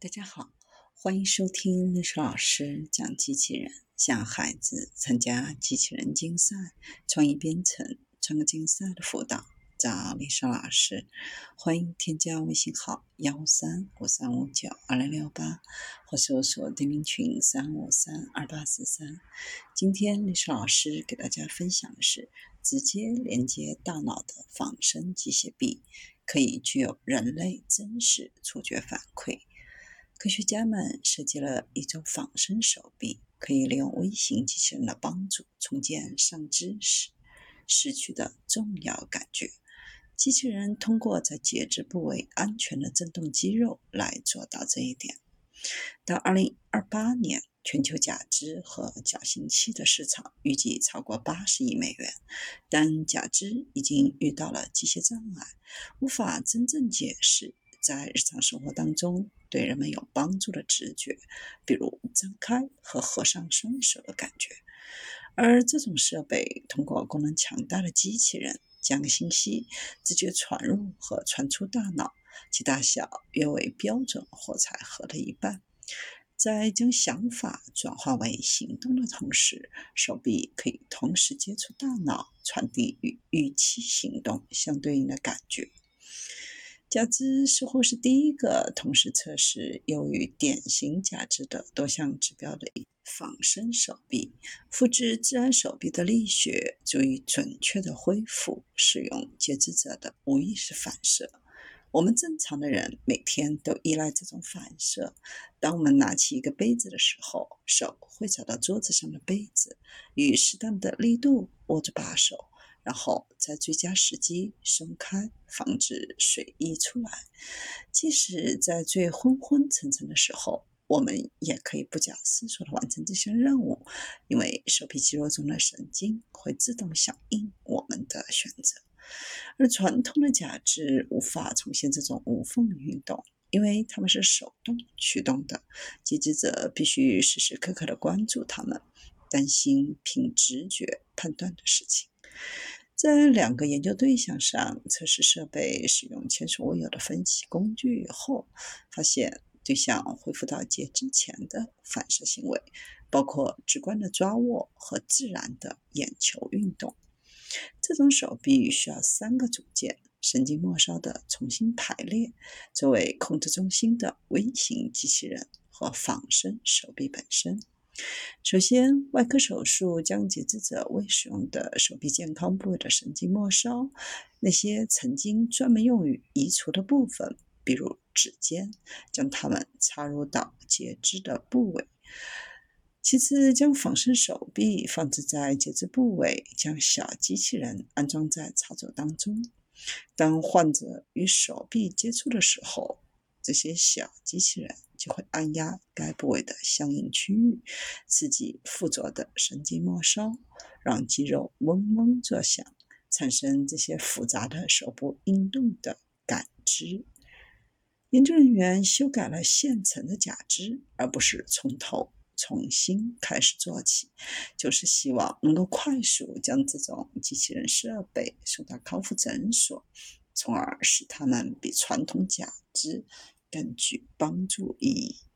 大家好，欢迎收听历史老师讲机器人，向孩子参加机器人竞赛、创意编程、创客竞赛的辅导，找历史老师。欢迎添加微信号幺三五三五九二零六八，或搜索钉钉群三五三二八四三。今天历史老师给大家分享的是直接连接大脑的仿生机械臂，可以具有人类真实触觉反馈。科学家们设计了一种仿生手臂，可以利用微型机器人的帮助重建上肢时失去的重要感觉。机器人通过在截肢部位安全的震动肌肉来做到这一点。到2028年，全球假肢和矫形器的市场预计超过80亿美元，但假肢已经遇到了机械障碍，无法真正解释在日常生活当中。对人们有帮助的直觉，比如张开和合上双手的感觉。而这种设备通过功能强大的机器人将信息直接传入和传出大脑，其大小约为标准火柴盒的一半。在将想法转化为行动的同时，手臂可以同时接触大脑，传递与预期行动相对应的感觉。假肢似乎是第一个同时测试优于典型假肢的多项指标的仿生手臂。复制自然手臂的力学，足以准确的恢复使用截肢者的无意识反射。我们正常的人每天都依赖这种反射。当我们拿起一个杯子的时候，手会找到桌子上的杯子，与适当的力度握住把手。然后在最佳时机松开，防止水溢出来。即使在最昏昏沉沉的时候，我们也可以不假思索地完成这项任务，因为手臂肌肉中的神经会自动响应我们的选择。而传统的假肢无法重现这种无缝运动，因为它们是手动驱动的，截肢者必须时时刻刻地关注它们，担心凭直觉判断的事情。在两个研究对象上测试设备使用前所未有的分析工具以后，发现对象恢复到截肢前的反射行为，包括直观的抓握和自然的眼球运动。这种手臂需要三个组件：神经末梢的重新排列，作为控制中心的微型机器人和仿生手臂本身。首先，外科手术将截肢者未使用的手臂健康部位的神经末梢，那些曾经专门用于移除的部分，比如指尖，将它们插入到截肢的部位。其次，将仿生手臂放置在截肢部位，将小机器人安装在插座当中。当患者与手臂接触的时候，这些小机器人就会按压该部位的相应区域，刺激附着的神经末梢，让肌肉嗡嗡作响，产生这些复杂的手部运动的感知。研究人员修改了现成的假肢，而不是从头重新开始做起，就是希望能够快速将这种机器人设备送到康复诊所，从而使它们比传统假肢。更具帮助意义。